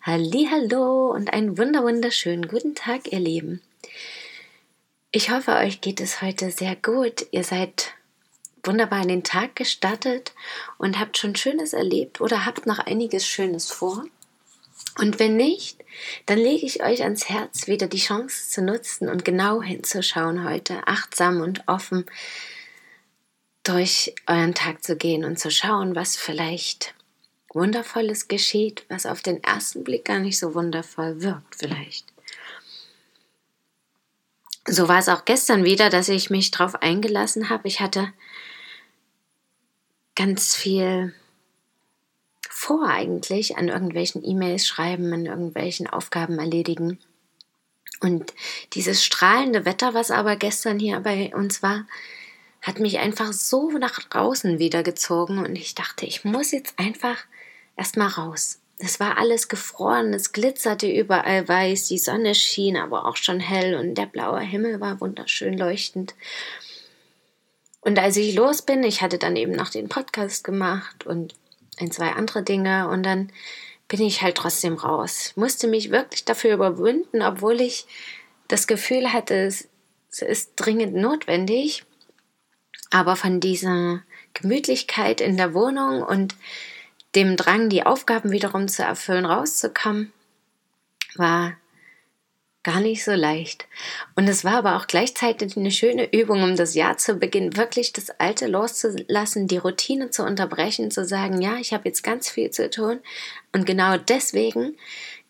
Hallo und einen wunder wunderschönen guten Tag, ihr Lieben. Ich hoffe, euch geht es heute sehr gut. Ihr seid wunderbar in den Tag gestartet und habt schon Schönes erlebt oder habt noch einiges Schönes vor. Und wenn nicht, dann lege ich euch ans Herz, wieder die Chance zu nutzen und genau hinzuschauen heute, achtsam und offen durch euren Tag zu gehen und zu schauen, was vielleicht Wundervolles geschieht, was auf den ersten Blick gar nicht so wundervoll wirkt vielleicht. So war es auch gestern wieder, dass ich mich darauf eingelassen habe. Ich hatte ganz viel vor eigentlich an irgendwelchen E-Mails schreiben, an irgendwelchen Aufgaben erledigen. Und dieses strahlende Wetter, was aber gestern hier bei uns war, hat mich einfach so nach draußen wieder gezogen und ich dachte, ich muss jetzt einfach erstmal raus. Es war alles gefroren, es glitzerte überall weiß, die Sonne schien aber auch schon hell und der blaue Himmel war wunderschön leuchtend. Und als ich los bin, ich hatte dann eben noch den Podcast gemacht und ein, zwei andere Dinge und dann bin ich halt trotzdem raus. Ich musste mich wirklich dafür überwinden, obwohl ich das Gefühl hatte, es, es ist dringend notwendig. Aber von dieser Gemütlichkeit in der Wohnung und dem Drang, die Aufgaben wiederum zu erfüllen, rauszukommen, war gar nicht so leicht. Und es war aber auch gleichzeitig eine schöne Übung, um das Jahr zu Beginn wirklich das Alte loszulassen, die Routine zu unterbrechen, zu sagen, ja, ich habe jetzt ganz viel zu tun und genau deswegen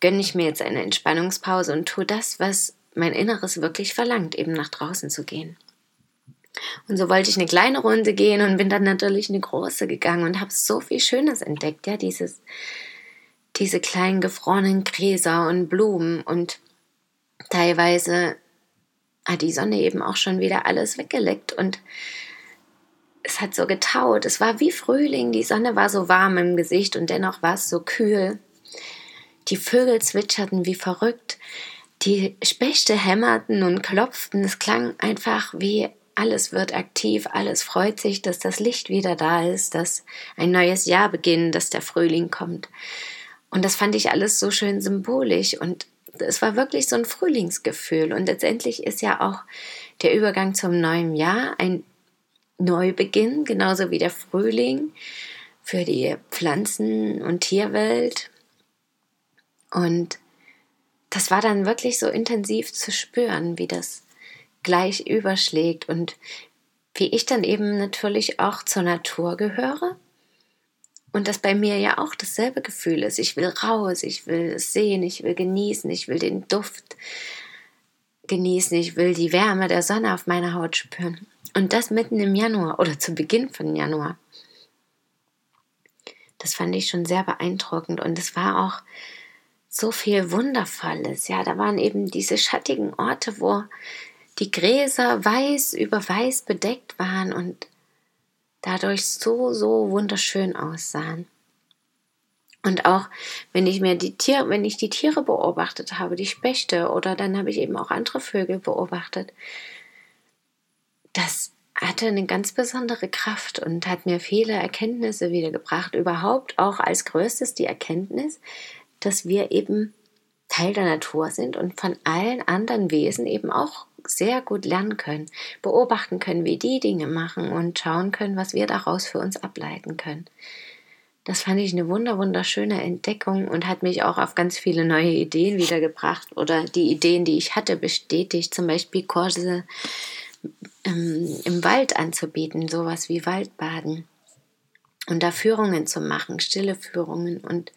gönne ich mir jetzt eine Entspannungspause und tue das, was mein Inneres wirklich verlangt, eben nach draußen zu gehen. Und so wollte ich eine kleine Runde gehen und bin dann natürlich eine große gegangen und habe so viel Schönes entdeckt, ja, dieses, diese kleinen gefrorenen Gräser und Blumen und teilweise hat die Sonne eben auch schon wieder alles weggeleckt und es hat so getaut. Es war wie Frühling, die Sonne war so warm im Gesicht und dennoch war es so kühl. Die Vögel zwitscherten wie verrückt, die Spechte hämmerten und klopften. Es klang einfach wie alles wird aktiv, alles freut sich, dass das Licht wieder da ist, dass ein neues Jahr beginnt, dass der Frühling kommt. Und das fand ich alles so schön symbolisch und es war wirklich so ein Frühlingsgefühl. Und letztendlich ist ja auch der Übergang zum neuen Jahr ein Neubeginn, genauso wie der Frühling für die Pflanzen- und Tierwelt. Und das war dann wirklich so intensiv zu spüren, wie das gleich überschlägt und wie ich dann eben natürlich auch zur Natur gehöre und das bei mir ja auch dasselbe Gefühl ist. Ich will raus, ich will es sehen, ich will genießen, ich will den Duft genießen, ich will die Wärme der Sonne auf meiner Haut spüren. Und das mitten im Januar oder zu Beginn von Januar. Das fand ich schon sehr beeindruckend und es war auch so viel Wundervolles. Ja, da waren eben diese schattigen Orte, wo die Gräser weiß über weiß bedeckt waren und dadurch so, so wunderschön aussahen. Und auch wenn ich mir die Tiere, wenn ich die Tiere beobachtet habe, die Spechte oder dann habe ich eben auch andere Vögel beobachtet, das hatte eine ganz besondere Kraft und hat mir viele Erkenntnisse wiedergebracht. Überhaupt auch als größtes die Erkenntnis, dass wir eben Teil der Natur sind und von allen anderen Wesen eben auch sehr gut lernen können, beobachten können, wie die Dinge machen und schauen können, was wir daraus für uns ableiten können. Das fand ich eine wunder wunderschöne Entdeckung und hat mich auch auf ganz viele neue Ideen wiedergebracht oder die Ideen, die ich hatte, bestätigt. Zum Beispiel Kurse ähm, im Wald anzubieten, sowas wie Waldbaden und da Führungen zu machen, stille Führungen und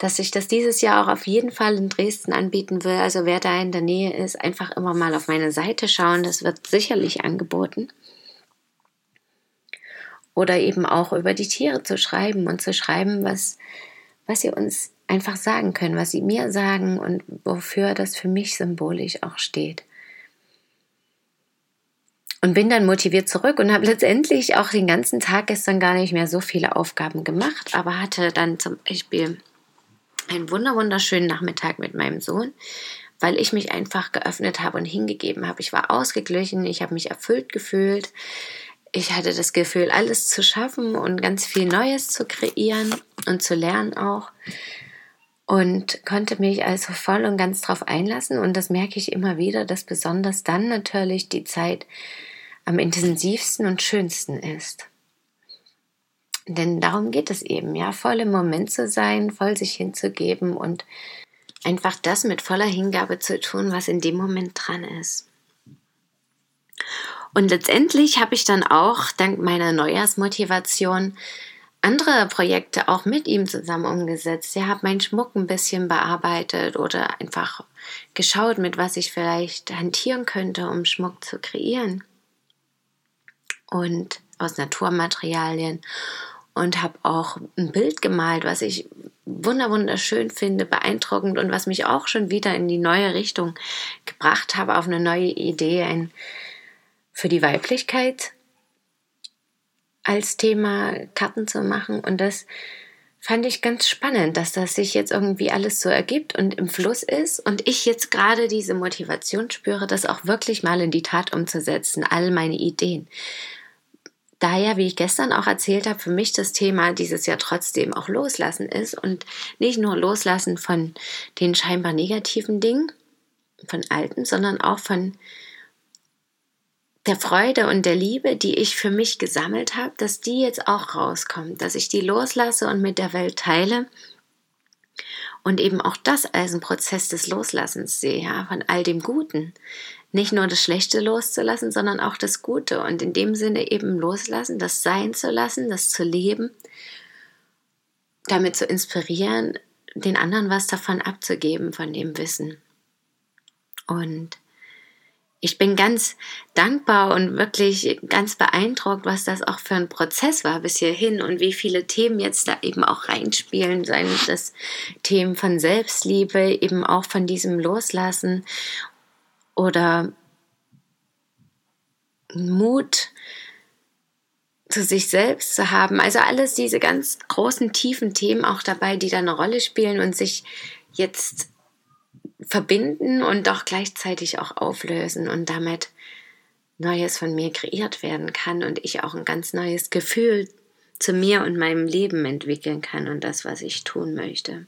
dass ich das dieses Jahr auch auf jeden Fall in Dresden anbieten will. Also wer da in der Nähe ist, einfach immer mal auf meine Seite schauen. Das wird sicherlich angeboten. Oder eben auch über die Tiere zu schreiben und zu schreiben, was, was sie uns einfach sagen können, was sie mir sagen und wofür das für mich symbolisch auch steht. Und bin dann motiviert zurück und habe letztendlich auch den ganzen Tag gestern gar nicht mehr so viele Aufgaben gemacht, aber hatte dann zum Beispiel einen wunderschönen Nachmittag mit meinem Sohn, weil ich mich einfach geöffnet habe und hingegeben habe. Ich war ausgeglichen, ich habe mich erfüllt gefühlt. Ich hatte das Gefühl, alles zu schaffen und ganz viel Neues zu kreieren und zu lernen auch. Und konnte mich also voll und ganz drauf einlassen. Und das merke ich immer wieder, dass besonders dann natürlich die Zeit am intensivsten und schönsten ist. Denn darum geht es eben, ja, voll im Moment zu sein, voll sich hinzugeben und einfach das mit voller Hingabe zu tun, was in dem Moment dran ist. Und letztendlich habe ich dann auch dank meiner Neujahrsmotivation andere Projekte auch mit ihm zusammen umgesetzt. Ich habe meinen Schmuck ein bisschen bearbeitet oder einfach geschaut, mit was ich vielleicht hantieren könnte, um Schmuck zu kreieren. Und aus Naturmaterialien und habe auch ein Bild gemalt, was ich wunderschön finde, beeindruckend und was mich auch schon wieder in die neue Richtung gebracht habe, auf eine neue Idee ein, für die Weiblichkeit als Thema Karten zu machen. Und das fand ich ganz spannend, dass das sich jetzt irgendwie alles so ergibt und im Fluss ist und ich jetzt gerade diese Motivation spüre, das auch wirklich mal in die Tat umzusetzen, all meine Ideen daher, wie ich gestern auch erzählt habe, für mich das Thema dieses Jahr trotzdem auch loslassen ist und nicht nur loslassen von den scheinbar negativen Dingen, von alten, sondern auch von der Freude und der Liebe, die ich für mich gesammelt habe, dass die jetzt auch rauskommt, dass ich die loslasse und mit der Welt teile und eben auch das als ein Prozess des Loslassens sehe, ja, von all dem Guten, nicht nur das Schlechte loszulassen, sondern auch das Gute und in dem Sinne eben loslassen, das sein zu lassen, das zu leben, damit zu inspirieren, den anderen was davon abzugeben, von dem Wissen. Und ich bin ganz dankbar und wirklich ganz beeindruckt, was das auch für ein Prozess war bis hierhin und wie viele Themen jetzt da eben auch reinspielen, seien das Themen von Selbstliebe, eben auch von diesem Loslassen oder Mut zu sich selbst zu haben. Also alles diese ganz großen, tiefen Themen auch dabei, die da eine Rolle spielen und sich jetzt verbinden und doch gleichzeitig auch auflösen und damit Neues von mir kreiert werden kann und ich auch ein ganz neues Gefühl zu mir und meinem Leben entwickeln kann und das, was ich tun möchte.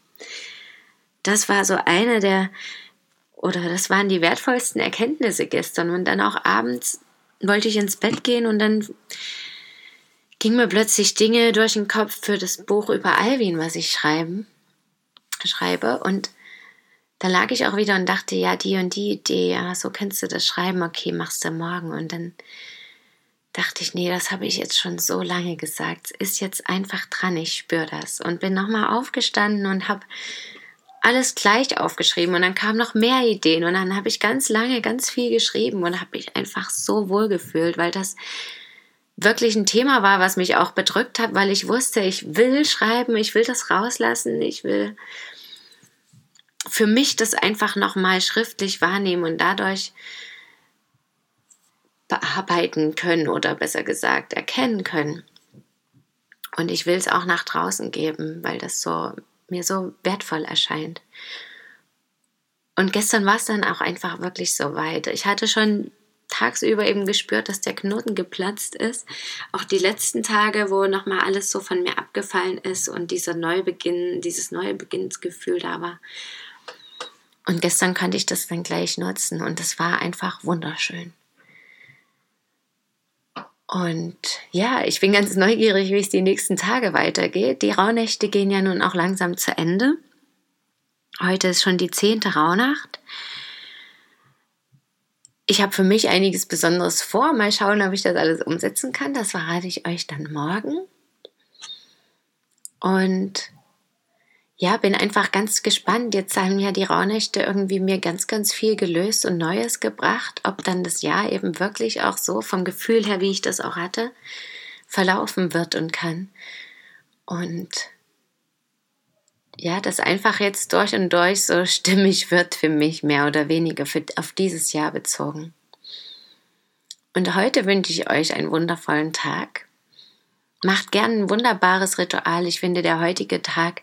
Das war so eine der oder das waren die wertvollsten Erkenntnisse gestern. Und dann auch abends wollte ich ins Bett gehen und dann ging mir plötzlich Dinge durch den Kopf für das Buch über Alvin, was ich schreiben, schreibe. Und da lag ich auch wieder und dachte, ja, die und die Idee, ja, so kannst du das schreiben, okay, machst du morgen. Und dann dachte ich, nee, das habe ich jetzt schon so lange gesagt. Es ist jetzt einfach dran, ich spüre das. Und bin nochmal aufgestanden und habe alles gleich aufgeschrieben und dann kamen noch mehr Ideen und dann habe ich ganz lange ganz viel geschrieben und habe mich einfach so wohl gefühlt, weil das wirklich ein Thema war, was mich auch bedrückt hat, weil ich wusste, ich will schreiben, ich will das rauslassen, ich will für mich das einfach nochmal schriftlich wahrnehmen und dadurch bearbeiten können oder besser gesagt erkennen können. Und ich will es auch nach draußen geben, weil das so mir so wertvoll erscheint. Und gestern war es dann auch einfach wirklich so weit. Ich hatte schon tagsüber eben gespürt, dass der Knoten geplatzt ist. Auch die letzten Tage, wo nochmal alles so von mir abgefallen ist und dieser Neubeginn, dieses Neubeginnsgefühl da war. Und gestern konnte ich das dann gleich nutzen und es war einfach wunderschön. Und ja, ich bin ganz neugierig, wie es die nächsten Tage weitergeht. Die Rauhnächte gehen ja nun auch langsam zu Ende. Heute ist schon die zehnte Rauhnacht. Ich habe für mich einiges Besonderes vor. Mal schauen, ob ich das alles umsetzen kann. Das verrate ich euch dann morgen. Und ja, bin einfach ganz gespannt. Jetzt haben ja die Rauhnächte irgendwie mir ganz, ganz viel gelöst und Neues gebracht. Ob dann das Jahr eben wirklich auch so vom Gefühl her, wie ich das auch hatte, verlaufen wird und kann. Und ja, das einfach jetzt durch und durch so stimmig wird für mich, mehr oder weniger für, auf dieses Jahr bezogen. Und heute wünsche ich euch einen wundervollen Tag. Macht gern ein wunderbares Ritual. Ich finde, der heutige Tag